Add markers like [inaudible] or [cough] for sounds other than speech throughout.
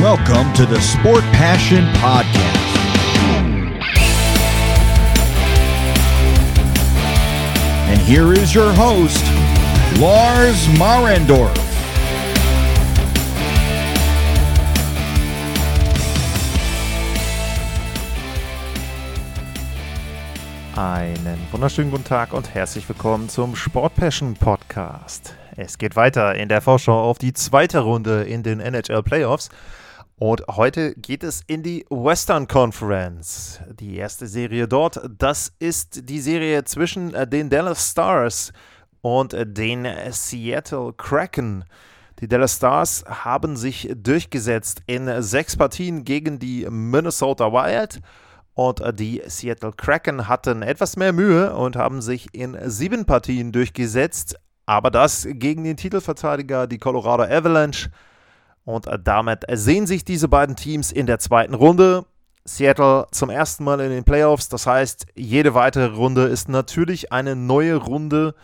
Welcome to the Sport Passion Podcast. And here is your host, Lars Marendorf. Einen wunderschönen guten Tag und herzlich willkommen zum Sport Passion Podcast. Es geht weiter in der Vorschau auf die zweite Runde in den NHL Playoffs. Und heute geht es in die Western Conference. Die erste Serie dort, das ist die Serie zwischen äh, den Dallas Stars und äh, den Seattle Kraken. Die Dallas Stars haben sich durchgesetzt in sechs Partien gegen die Minnesota Wild. Und äh, die Seattle Kraken hatten etwas mehr Mühe und haben sich in sieben Partien durchgesetzt, aber das gegen den Titelverteidiger, die Colorado Avalanche. Und äh, damit sehen sich diese beiden Teams in der zweiten Runde. Seattle zum ersten Mal in den Playoffs. Das heißt, jede weitere Runde ist natürlich eine neue Runde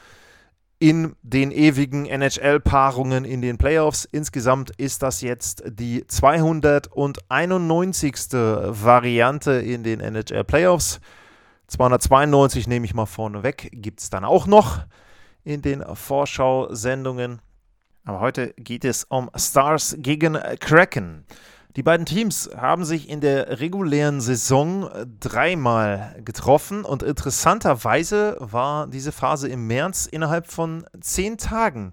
in den ewigen NHL-Paarungen in den Playoffs. Insgesamt ist das jetzt die 291. Variante in den NHL-Playoffs. 292 nehme ich mal vorne weg, gibt es dann auch noch in den Vorschau-Sendungen. Aber heute geht es um Stars gegen Kraken. Die beiden Teams haben sich in der regulären Saison dreimal getroffen und interessanterweise war diese Phase im März innerhalb von zehn Tagen.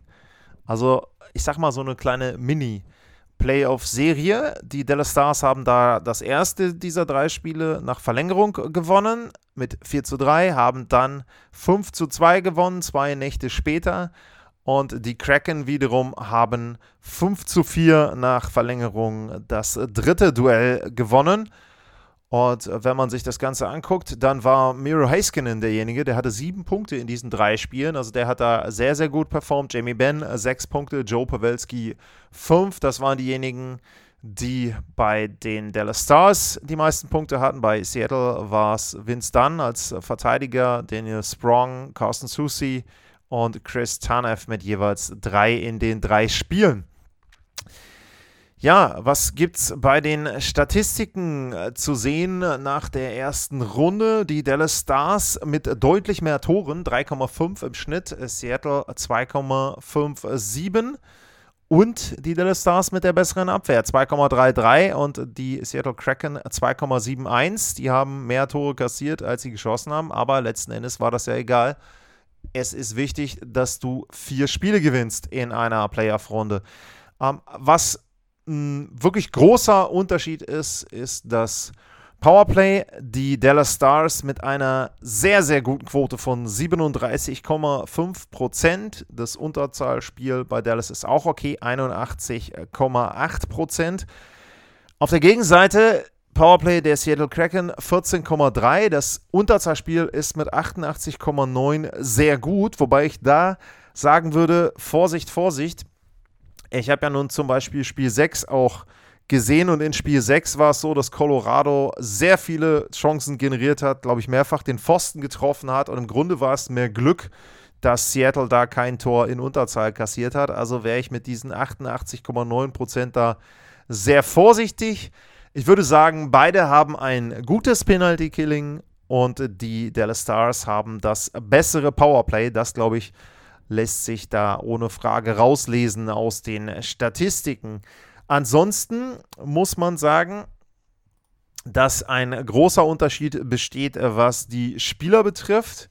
Also ich sag mal so eine kleine Mini- Playoff-Serie. Die Dallas Stars haben da das erste dieser drei Spiele nach Verlängerung gewonnen mit 4 zu 3, haben dann 5 zu 2 gewonnen, zwei Nächte später. Und die Kraken wiederum haben 5 zu 4 nach Verlängerung das dritte Duell gewonnen. Und wenn man sich das Ganze anguckt, dann war Miro Heiskanen derjenige, der hatte sieben Punkte in diesen drei Spielen. Also der hat da sehr, sehr gut performt. Jamie Benn sechs Punkte, Joe Pavelski fünf. Das waren diejenigen, die bei den Dallas Stars die meisten Punkte hatten. Bei Seattle war es Vince Dunn als Verteidiger, Daniel Sprong, Carsten Susi und Chris Tanev mit jeweils drei in den drei Spielen. Ja, was gibt's bei den Statistiken äh, zu sehen nach der ersten Runde? Die Dallas Stars mit deutlich mehr Toren, 3,5 im Schnitt, Seattle 2,57 und die Dallas Stars mit der besseren Abwehr, 2,33 und die Seattle Kraken 2,71. Die haben mehr Tore kassiert, als sie geschossen haben, aber letzten Endes war das ja egal. Es ist wichtig, dass du vier Spiele gewinnst in einer Playoff-Runde. Ähm, was ein wirklich großer Unterschied ist, ist das Powerplay. Die Dallas Stars mit einer sehr, sehr guten Quote von 37,5 Prozent. Das Unterzahlspiel bei Dallas ist auch okay, 81,8 Prozent. Auf der Gegenseite Powerplay der Seattle Kraken 14,3. Das Unterzahlspiel ist mit 88,9 sehr gut, wobei ich da sagen würde, Vorsicht, Vorsicht. Ich habe ja nun zum Beispiel Spiel 6 auch gesehen und in Spiel 6 war es so, dass Colorado sehr viele Chancen generiert hat, glaube ich, mehrfach den Pfosten getroffen hat und im Grunde war es mehr Glück, dass Seattle da kein Tor in Unterzahl kassiert hat. Also wäre ich mit diesen 88,9% da sehr vorsichtig. Ich würde sagen, beide haben ein gutes Penalty-Killing und die Dallas Stars haben das bessere Powerplay. Das, glaube ich, lässt sich da ohne Frage rauslesen aus den Statistiken. Ansonsten muss man sagen, dass ein großer Unterschied besteht, was die Spieler betrifft.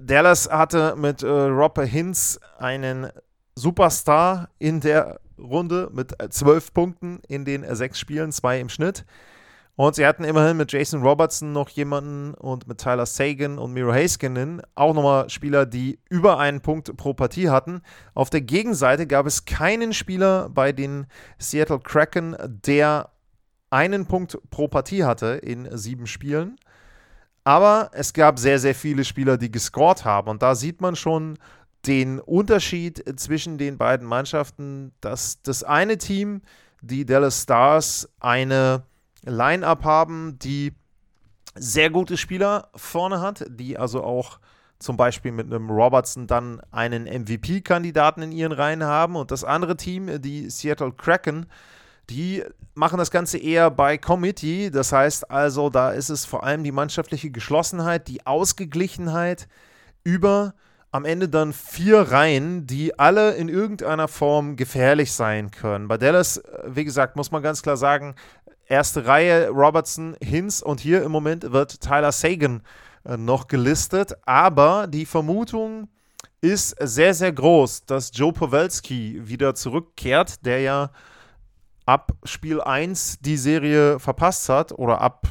Dallas hatte mit äh, Rob Hinz einen Superstar in der Runde mit zwölf Punkten in den sechs Spielen, zwei im Schnitt. Und sie hatten immerhin mit Jason Robertson noch jemanden und mit Tyler Sagan und Miro Heiskanen auch nochmal Spieler, die über einen Punkt pro Partie hatten. Auf der Gegenseite gab es keinen Spieler bei den Seattle Kraken, der einen Punkt pro Partie hatte in sieben Spielen. Aber es gab sehr, sehr viele Spieler, die gescored haben. Und da sieht man schon den Unterschied zwischen den beiden Mannschaften, dass das eine Team, die Dallas Stars, eine Line-up haben, die sehr gute Spieler vorne hat, die also auch zum Beispiel mit einem Robertson dann einen MVP-Kandidaten in ihren Reihen haben. Und das andere Team, die Seattle Kraken, Die machen das Ganze eher bei Committee. Das heißt also, da ist es vor allem die mannschaftliche Geschlossenheit, die Ausgeglichenheit über am Ende dann vier Reihen, die alle in irgendeiner Form gefährlich sein können. Bei Dallas, äh, wie gesagt, muss man ganz klar sagen, erste Reihe Robertson, Hinz und hier im Moment wird Tyler Sagan äh, noch gelistet. Aber die Vermutung ist sehr, sehr groß, dass Joe Pawelski wieder zurückkehrt, der ja ab Spiel 1 die Serie verpasst hat oder ab,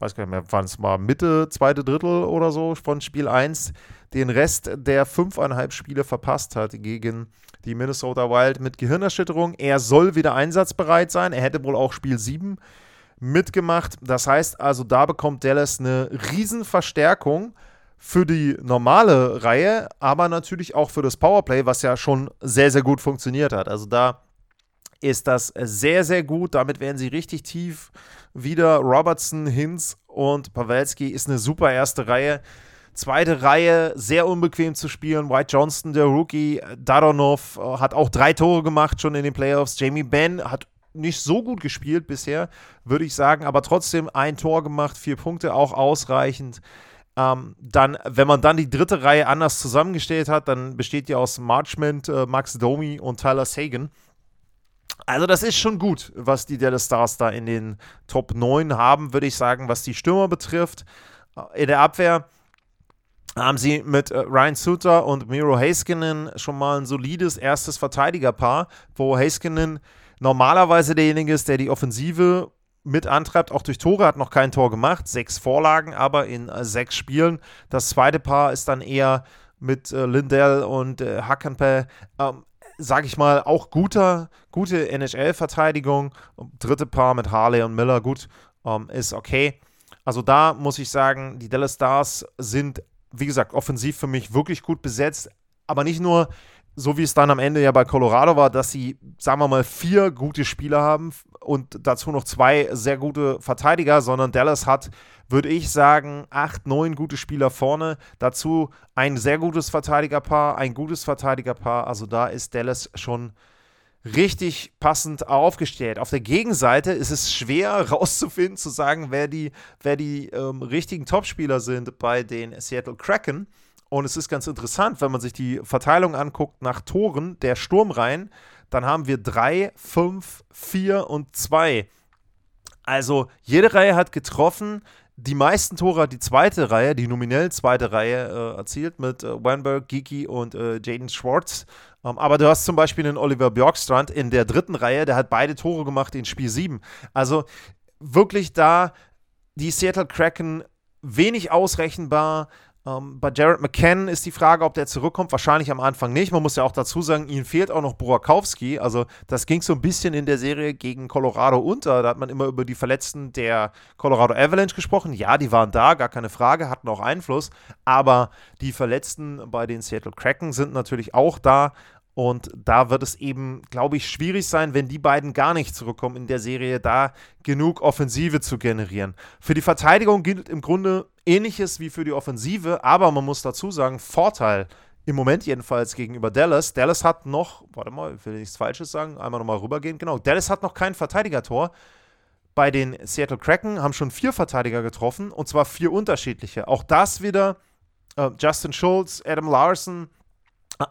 weiß gar nicht mehr, wann es war, Mitte, zweite Drittel oder so von Spiel 1 den Rest der fünfeinhalb Spiele verpasst hat gegen die Minnesota Wild mit Gehirnerschütterung. Er soll wieder einsatzbereit sein. Er hätte wohl auch Spiel 7 mitgemacht. Das heißt also, da bekommt Dallas eine Riesenverstärkung für die normale Reihe, aber natürlich auch für das Powerplay, was ja schon sehr, sehr gut funktioniert hat. Also da ist das sehr, sehr gut. Damit werden sie richtig tief wieder. Robertson, Hinz und Pavelski ist eine super erste Reihe. Zweite Reihe, sehr unbequem zu spielen. White Johnston, der Rookie. Daronov äh, hat auch drei Tore gemacht schon in den Playoffs. Jamie Benn hat nicht so gut gespielt bisher, würde ich sagen, aber trotzdem ein Tor gemacht, vier Punkte auch ausreichend. Ähm, dann, wenn man dann die dritte Reihe anders zusammengestellt hat, dann besteht die aus Marchment, äh, Max Domi und Tyler Sagan. Also das ist schon gut, was die Dallas Stars da in den Top 9 haben, würde ich sagen, was die Stürmer betrifft. Äh, in der Abwehr haben sie mit äh, Ryan Suter und Miro Haskinen schon mal ein solides erstes Verteidigerpaar, wo Haskinen normalerweise derjenige ist, der die Offensive mit antreibt, auch durch Tore, hat noch kein Tor gemacht, sechs Vorlagen, aber in äh, sechs Spielen. Das zweite Paar ist dann eher mit Lindell und äh, Hakanpe, ähm, sage ich mal, auch guter, gute NHL-Verteidigung. Dritte Paar mit Harley und Miller, gut, ähm, ist okay. Also da muss ich sagen, die Dallas Stars sind wie gesagt, offensiv für mich wirklich gut besetzt, aber nicht nur so wie es dann am Ende ja bei Colorado war, dass sie, sagen wir mal, vier gute Spieler haben und dazu noch zwei sehr gute Verteidiger, sondern Dallas hat, würde ich sagen, acht, neun gute Spieler vorne. Dazu ein sehr gutes Verteidigerpaar, ein gutes Verteidigerpaar. Also da ist Dallas schon richtig passend aufgestellt. Auf der Gegenseite ist es schwer [laughs] rauszufinden, zu sagen, wer die, wer die ähm, richtigen Topspieler sind bei den Seattle Kraken. Und es ist ganz interessant, wenn man sich die Verteilung anguckt nach Toren der Sturmreihen, dann haben wir 3, 5, 4 und 2. Also jede Reihe hat getroffen. Die meisten Tore hat die zweite Reihe, die nominell zweite Reihe äh, erzielt mit äh, Weinberg, Geeky und äh, Jaden Schwartz. Um, ähm, aber du hast zum Beispiel einen Oliver Bjorkstrand in der dritten Reihe, der hat beide Tore gemacht in Spiel 7. Also wirklich da die Seattle Kraken wenig ausrechenbar. Ähm, bei Jared McCann ist die Frage, ob der zurückkommt. Wahrscheinlich am Anfang nicht. Man muss ja auch dazu sagen, ihnen fehlt auch noch Burakowski. Also, das ging so ein bisschen in der Serie gegen Colorado unter. Da hat man immer über die Verletzten der Colorado Avalanche gesprochen. Ja, die waren da, gar keine Frage, hatten auch Einfluss. Aber die Verletzten bei den Seattle Kraken sind natürlich auch da. Und da wird es eben, glaube ich, schwierig sein, wenn die beiden gar nicht zurückkommen in der Serie, da genug Offensive zu generieren. Für die Verteidigung gilt im Grunde ähnliches wie für die Offensive, aber man muss dazu sagen, Vorteil im Moment jedenfalls gegenüber Dallas. Dallas hat noch, warte mal, will ich nichts Falsches sagen, einmal nochmal rübergehen. Genau, Dallas hat noch kein Verteidigertor. Bei den Seattle Kraken haben schon vier Verteidiger getroffen und zwar vier unterschiedliche. Auch das wieder äh, Justin Schultz, Adam Larson,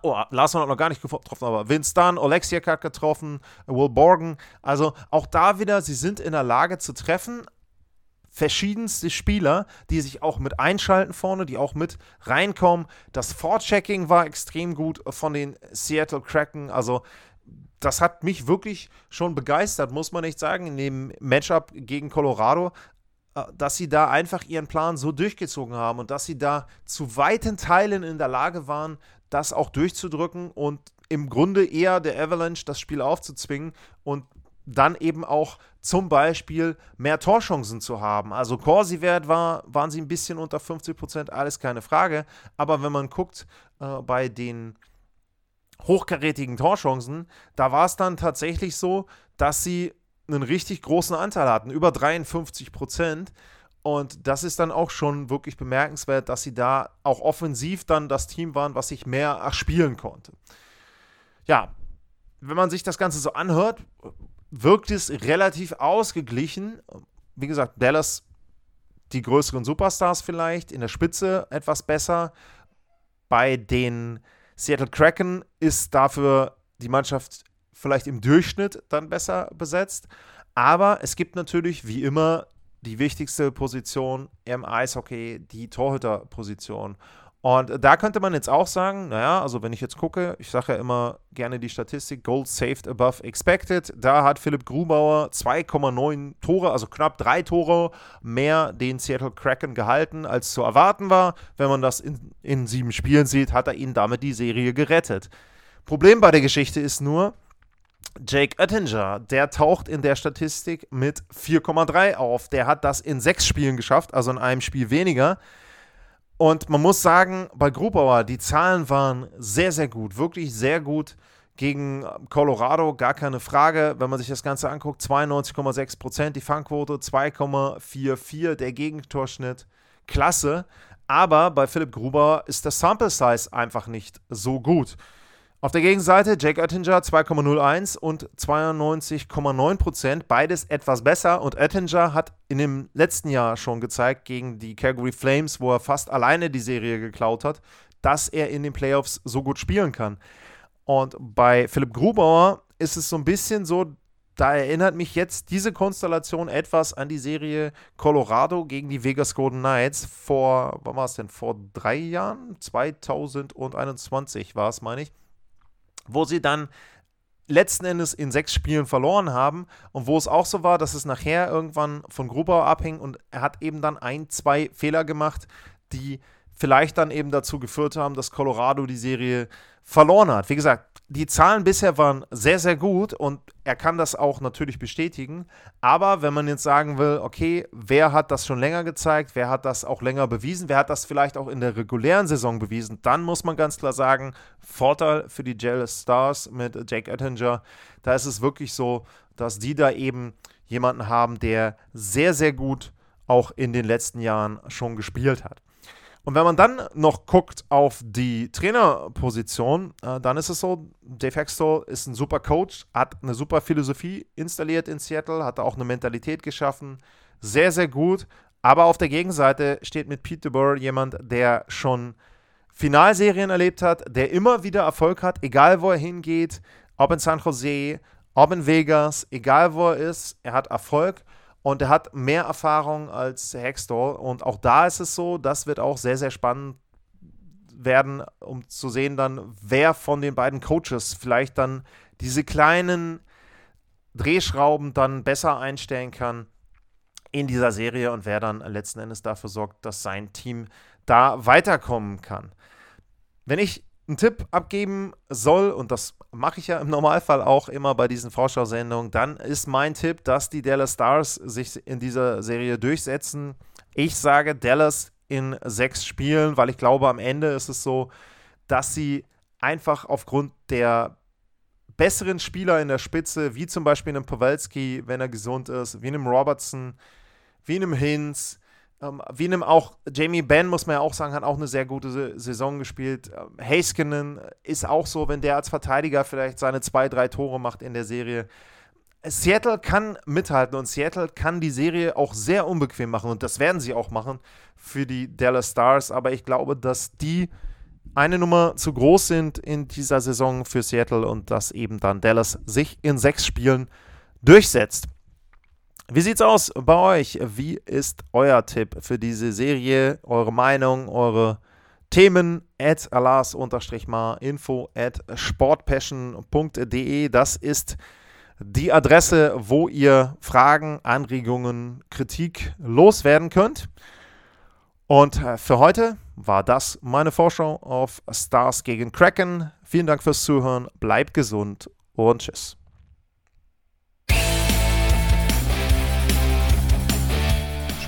Oh, Larson hat noch gar nicht getroffen, aber Vince Dunn, Oleksiak hat getroffen, Will Borgen. Also auch da wieder, sie sind in der Lage zu treffen. Verschiedenste Spieler, die sich auch mit einschalten vorne, die auch mit reinkommen. Das Vorchecking war extrem gut von den Seattle Kraken. Also das hat mich wirklich schon begeistert, muss man nicht sagen, in dem Matchup gegen Colorado dass sie da einfach ihren Plan so durchgezogen haben und dass sie da zu weiten Teilen in der Lage waren, das auch durchzudrücken und im Grunde eher der Avalanche das Spiel aufzuzwingen und dann eben auch zum Beispiel mehr Torchancen zu haben. Also Corsi-Wert war, waren sie ein bisschen unter 50 Prozent, alles keine Frage. Aber wenn man guckt äh, bei den hochkarätigen Torchancen, da war es dann tatsächlich so, dass sie einen richtig großen Anteil hatten, über 53 Prozent. Und das ist dann auch schon wirklich bemerkenswert, dass sie da auch offensiv dann das Team waren, was sich mehr erspielen konnte. Ja, wenn man sich das Ganze so anhört, wirkt es relativ ausgeglichen. Wie gesagt, Dallas die größeren Superstars vielleicht, in der Spitze etwas besser. Bei den Seattle Kraken ist dafür die Mannschaft vielleicht im Durchschnitt dann besser besetzt. Aber es gibt natürlich, wie immer, die wichtigste Position im Eishockey, die Torhüterposition. Und da könnte man jetzt auch sagen, naja, also wenn ich jetzt gucke, ich sage ja immer gerne die Statistik, Gold saved above expected. Da hat Philipp Grubauer 2,9 Tore, also knapp drei Tore mehr den Seattle Kraken gehalten, als zu erwarten war. Wenn man das in, in sieben Spielen sieht, hat er ihnen damit die Serie gerettet. Problem bei der Geschichte ist nur, Jake Oettinger, der taucht in der Statistik mit 4,3 auf. Der hat das in sechs Spielen geschafft, also in einem Spiel weniger. Und man muss sagen, bei Grubauer, die Zahlen waren sehr, sehr gut, wirklich sehr gut gegen Colorado, gar keine Frage. Wenn man sich das Ganze anguckt, 92,6 Prozent die Fangquote, 2,44 der Gegentorschnitt, klasse. Aber bei Philipp Gruber ist der Sample Size einfach nicht so gut. Auf der Gegenseite Jake Oettinger 2,01 und 92,9% beides etwas besser. Und Oettinger hat in dem letzten Jahr schon gezeigt gegen die Calgary Flames, wo er fast alleine die Serie geklaut hat, dass er in den Playoffs so gut spielen kann. Und bei Philipp Grubauer ist es so ein bisschen so, da erinnert mich jetzt diese Konstellation etwas an die Serie Colorado gegen die Vegas Golden Knights vor, wann war es denn, vor drei Jahren? 2021 war es, meine ich wo sie dann letzten Endes in sechs Spielen verloren haben und wo es auch so war, dass es nachher irgendwann von Grubauer abhing und er hat eben dann ein, zwei Fehler gemacht, die vielleicht dann eben dazu geführt haben, dass Colorado die Serie verloren hat. Wie gesagt, die Zahlen bisher waren sehr, sehr gut und er kann das auch natürlich bestätigen. Aber wenn man jetzt sagen will, okay, wer hat das schon länger gezeigt, wer hat das auch länger bewiesen, wer hat das vielleicht auch in der regulären Saison bewiesen, dann muss man ganz klar sagen, Vorteil für die Jealous Stars mit Jake Ettinger, da ist es wirklich so, dass die da eben jemanden haben, der sehr, sehr gut auch in den letzten Jahren schon gespielt hat. Und wenn man dann noch guckt auf die Trainerposition, äh, dann ist es so, Dave Hextall ist ein super Coach, hat eine super Philosophie installiert in Seattle, hat auch eine Mentalität geschaffen, sehr, sehr gut. Aber auf der Gegenseite steht mit Pete DeBoer jemand, der schon Finalserien erlebt hat, der immer wieder Erfolg hat, egal wo er hingeht, ob in San Jose, ob in Vegas, egal wo er ist, er hat Erfolg. Und er hat mehr Erfahrung als Hextall. Und auch da ist es so, das wird auch sehr, sehr spannend werden, um zu sehen dann, wer von den beiden Coaches vielleicht dann diese kleinen Drehschrauben dann besser einstellen kann in dieser Serie und wer dann letzten Endes dafür sorgt, dass sein Team da weiterkommen kann. Wenn ich einen Tipp abgeben soll, und das mache ich ja im Normalfall auch immer bei diesen Vorschau-Sendungen, dann ist mein Tipp, dass die Dallas Stars sich in dieser Serie durchsetzen. Ich sage Dallas in sechs Spielen, weil ich glaube, am Ende ist es so, dass sie einfach aufgrund der besseren Spieler in der Spitze, wie zum Beispiel einem Pawelski, wenn er gesund ist, wie einem Robertson, wie einem Hinz, ähm, wie einem auch Jamie Benn, muss man ja auch sagen, hat auch eine sehr gute Saison gespielt. Ähm, Haskinen ist auch so, wenn der als Verteidiger vielleicht seine zwei, drei Tore macht in der Serie. Seattle kann mithalten und Seattle kann die Serie auch sehr unbequem machen und das werden sie auch machen für die Dallas Stars. Aber ich glaube, dass die eine Nummer zu groß sind in dieser Saison für Seattle und dass eben dann Dallas sich in sechs Spielen durchsetzt. Wie sieht's aus bei euch? Wie ist euer Tipp für diese Serie? Eure Meinung, eure Themen at alas-mar info at sportpassion.de. Das ist die Adresse, wo ihr Fragen, Anregungen, Kritik loswerden könnt. Und äh, für heute war das meine Vorschau auf Stars gegen Kraken. Vielen Dank fürs Zuhören, bleibt gesund und tschüss.